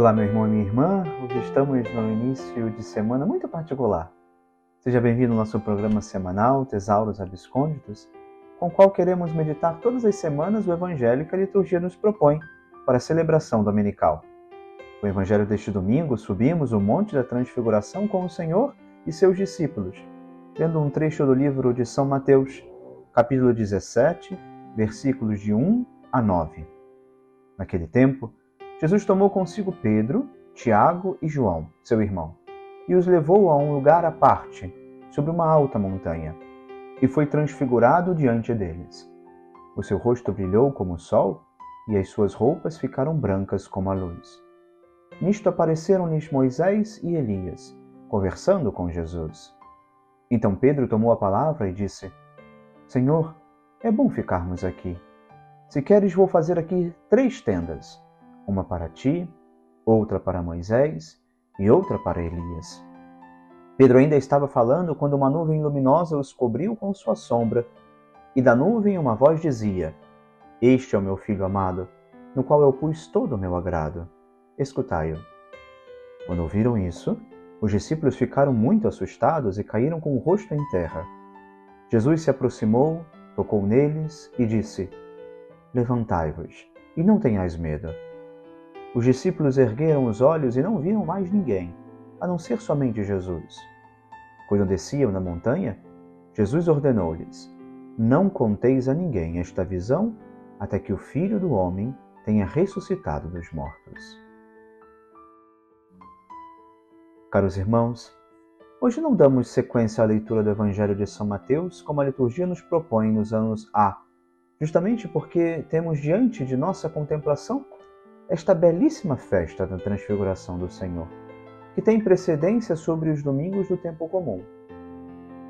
Olá, meu irmão e minha irmã. Hoje estamos no início de semana muito particular. Seja bem-vindo ao nosso programa semanal Tesauros Abiscônditos, com o qual queremos meditar todas as semanas o Evangelho que a liturgia nos propõe para a celebração dominical. O Evangelho deste domingo subimos o Monte da Transfiguração com o Senhor e seus discípulos, lendo um trecho do livro de São Mateus, capítulo 17, versículos de 1 a 9. Naquele tempo, Jesus tomou consigo Pedro, Tiago e João, seu irmão, e os levou a um lugar à parte, sobre uma alta montanha, e foi transfigurado diante deles. O seu rosto brilhou como o sol, e as suas roupas ficaram brancas como a luz. Nisto apareceram-lhes Moisés e Elias, conversando com Jesus. Então Pedro tomou a palavra e disse: Senhor, é bom ficarmos aqui. Se queres, vou fazer aqui três tendas uma para ti, outra para Moisés e outra para Elias. Pedro ainda estava falando quando uma nuvem luminosa os cobriu com sua sombra, e da nuvem uma voz dizia: Este é o meu filho amado, no qual eu pus todo o meu agrado. Escutai-o. Quando ouviram isso, os discípulos ficaram muito assustados e caíram com o rosto em terra. Jesus se aproximou, tocou neles e disse: Levantai-vos e não tenhais medo. Os discípulos ergueram os olhos e não viram mais ninguém, a não ser somente Jesus. Quando desciam na montanha, Jesus ordenou-lhes: Não conteis a ninguém esta visão até que o Filho do Homem tenha ressuscitado dos mortos. Caros irmãos, hoje não damos sequência à leitura do Evangelho de São Mateus como a liturgia nos propõe nos anos A, justamente porque temos diante de nossa contemplação esta belíssima festa da Transfiguração do Senhor, que tem precedência sobre os domingos do tempo comum.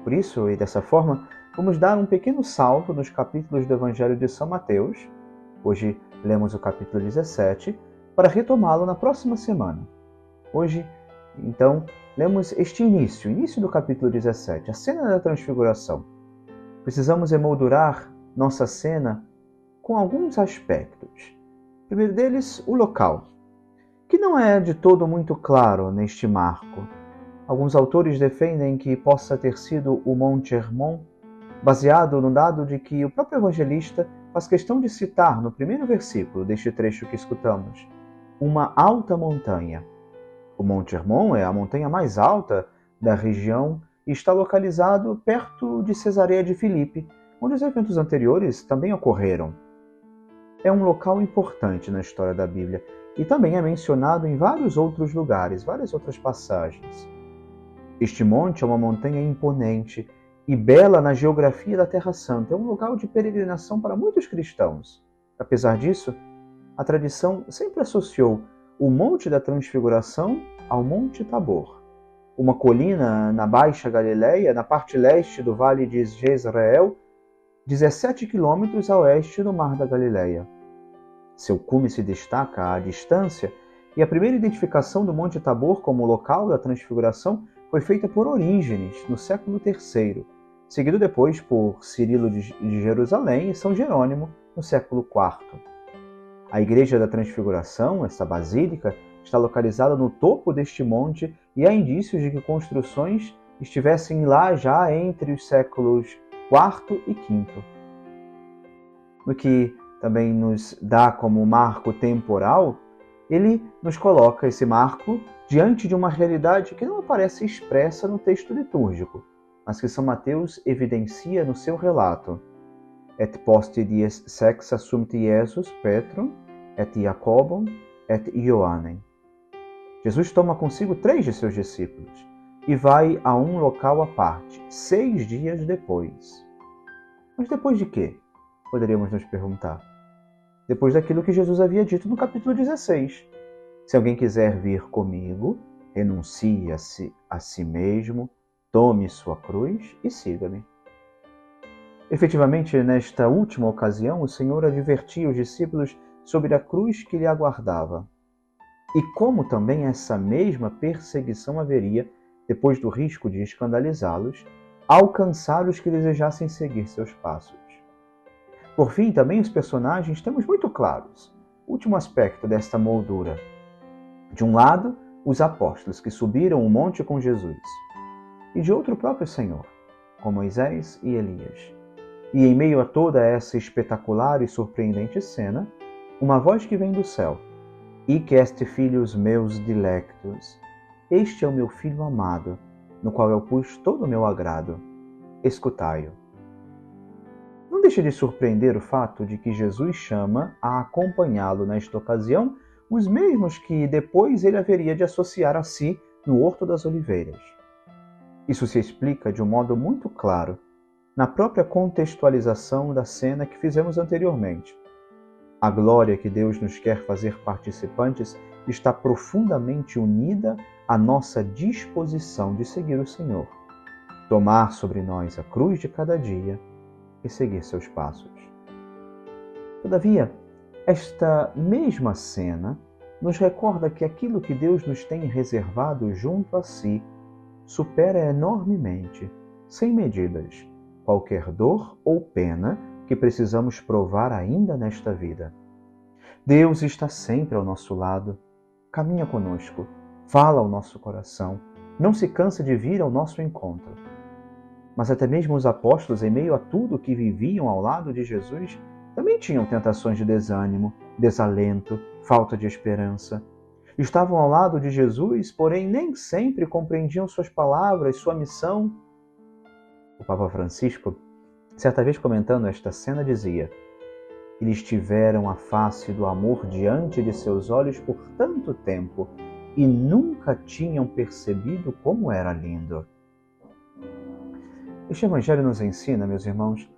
Por isso, e dessa forma, vamos dar um pequeno salto nos capítulos do Evangelho de São Mateus. Hoje lemos o capítulo 17, para retomá-lo na próxima semana. Hoje, então, lemos este início, início do capítulo 17, a cena da Transfiguração. Precisamos emoldurar nossa cena com alguns aspectos primeiro deles, o local, que não é de todo muito claro neste marco. Alguns autores defendem que possa ter sido o Monte Hermon, baseado no dado de que o próprio evangelista faz questão de citar no primeiro versículo deste trecho que escutamos, uma alta montanha. O Monte Hermon é a montanha mais alta da região e está localizado perto de Cesareia de Filipe, onde os eventos anteriores também ocorreram é um local importante na história da Bíblia e também é mencionado em vários outros lugares, várias outras passagens. Este monte é uma montanha imponente e bela na geografia da Terra Santa. É um lugar de peregrinação para muitos cristãos. Apesar disso, a tradição sempre associou o Monte da Transfiguração ao Monte Tabor, uma colina na Baixa Galileia, na parte leste do Vale de Jezreel, 17 quilômetros a oeste do Mar da Galileia. Seu cume se destaca à distância e a primeira identificação do Monte Tabor como local da transfiguração foi feita por Orígenes, no século III, seguido depois por Cirilo de Jerusalém e São Jerônimo, no século IV. A Igreja da Transfiguração, esta basílica, está localizada no topo deste monte e há indícios de que construções estivessem lá já entre os séculos quarto e quinto. No que também nos dá como marco temporal, ele nos coloca esse marco diante de uma realidade que não aparece expressa no texto litúrgico, mas que São Mateus evidencia no seu relato. Et post dies sex assumt Jesus Petrum, et Jacobum, et Ioannem. Jesus toma consigo três de seus discípulos, e vai a um local à parte, seis dias depois. Mas depois de quê? Poderíamos nos perguntar. Depois daquilo que Jesus havia dito no capítulo 16. Se alguém quiser vir comigo, renuncie a si, a si mesmo, tome sua cruz e siga-me. Efetivamente, nesta última ocasião, o Senhor advertia os discípulos sobre a cruz que lhe aguardava e como também essa mesma perseguição haveria depois do risco de escandalizá-los, alcançar os que desejassem seguir seus passos. Por fim, também os personagens temos muito claros. Último aspecto desta moldura. De um lado, os apóstolos que subiram o monte com Jesus, e de outro, o próprio Senhor, com Moisés e Elias. E em meio a toda essa espetacular e surpreendente cena, uma voz que vem do céu: E que este filhos meus dilectos, este é o meu filho amado, no qual eu pus todo o meu agrado. Escutai-o. Não deixa de surpreender o fato de que Jesus chama a acompanhá-lo nesta ocasião os mesmos que depois ele haveria de associar a si no Horto das Oliveiras. Isso se explica de um modo muito claro na própria contextualização da cena que fizemos anteriormente. A glória que Deus nos quer fazer participantes está profundamente unida à nossa disposição de seguir o Senhor, tomar sobre nós a cruz de cada dia e seguir seus passos. Todavia, esta mesma cena nos recorda que aquilo que Deus nos tem reservado junto a si supera enormemente, sem medidas, qualquer dor ou pena que precisamos provar ainda nesta vida. Deus está sempre ao nosso lado, caminha conosco, fala ao nosso coração, não se cansa de vir ao nosso encontro. Mas até mesmo os apóstolos, em meio a tudo que viviam ao lado de Jesus, também tinham tentações de desânimo, desalento, falta de esperança. Estavam ao lado de Jesus, porém nem sempre compreendiam suas palavras, sua missão. O Papa Francisco, certa vez comentando esta cena, dizia: Eles tiveram a face do amor diante de seus olhos por tanto tempo e nunca tinham percebido como era lindo. Este Evangelho nos ensina, meus irmãos,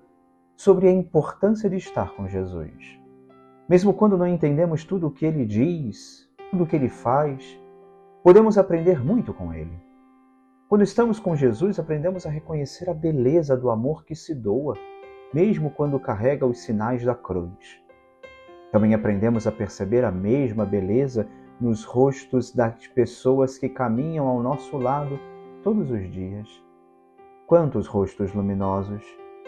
sobre a importância de estar com Jesus. Mesmo quando não entendemos tudo o que ele diz, tudo o que ele faz, podemos aprender muito com ele. Quando estamos com Jesus, aprendemos a reconhecer a beleza do amor que se doa, mesmo quando carrega os sinais da cruz. Também aprendemos a perceber a mesma beleza nos rostos das pessoas que caminham ao nosso lado todos os dias. Quantos rostos luminosos,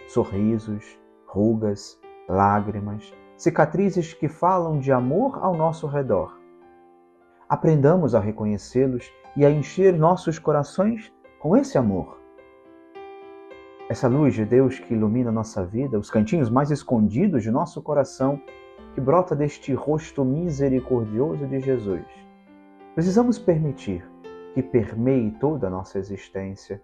sorrisos, rugas, lágrimas, cicatrizes que falam de amor ao nosso redor. Aprendamos a reconhecê-los e a encher nossos corações com esse amor. Essa luz de Deus que ilumina nossa vida, os cantinhos mais escondidos de nosso coração, que brota deste rosto misericordioso de Jesus. Precisamos permitir que permeie toda a nossa existência.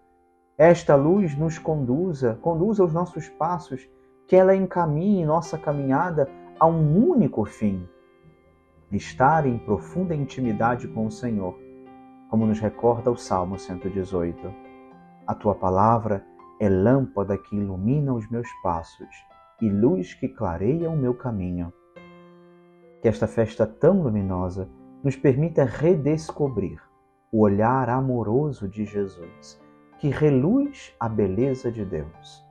Esta luz nos conduza, conduza os nossos passos, que ela encaminhe nossa caminhada a um único fim: estar em profunda intimidade com o Senhor, como nos recorda o Salmo 118. A tua palavra é lâmpada que ilumina os meus passos e luz que clareia o meu caminho. Que esta festa tão luminosa nos permita redescobrir o olhar amoroso de Jesus, que reluz a beleza de Deus,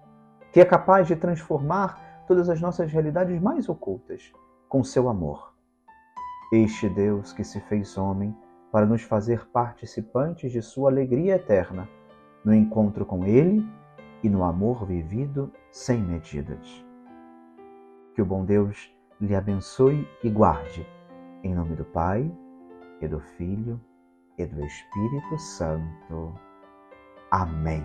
que é capaz de transformar todas as nossas realidades mais ocultas com seu amor. Este Deus que se fez homem para nos fazer participantes de sua alegria eterna, no encontro com Ele e no amor vivido sem medidas. Que o bom Deus lhe abençoe e guarde, em nome do Pai, e do Filho, e do Espírito Santo. Amém.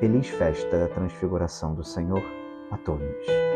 Feliz festa da transfiguração do Senhor a todos.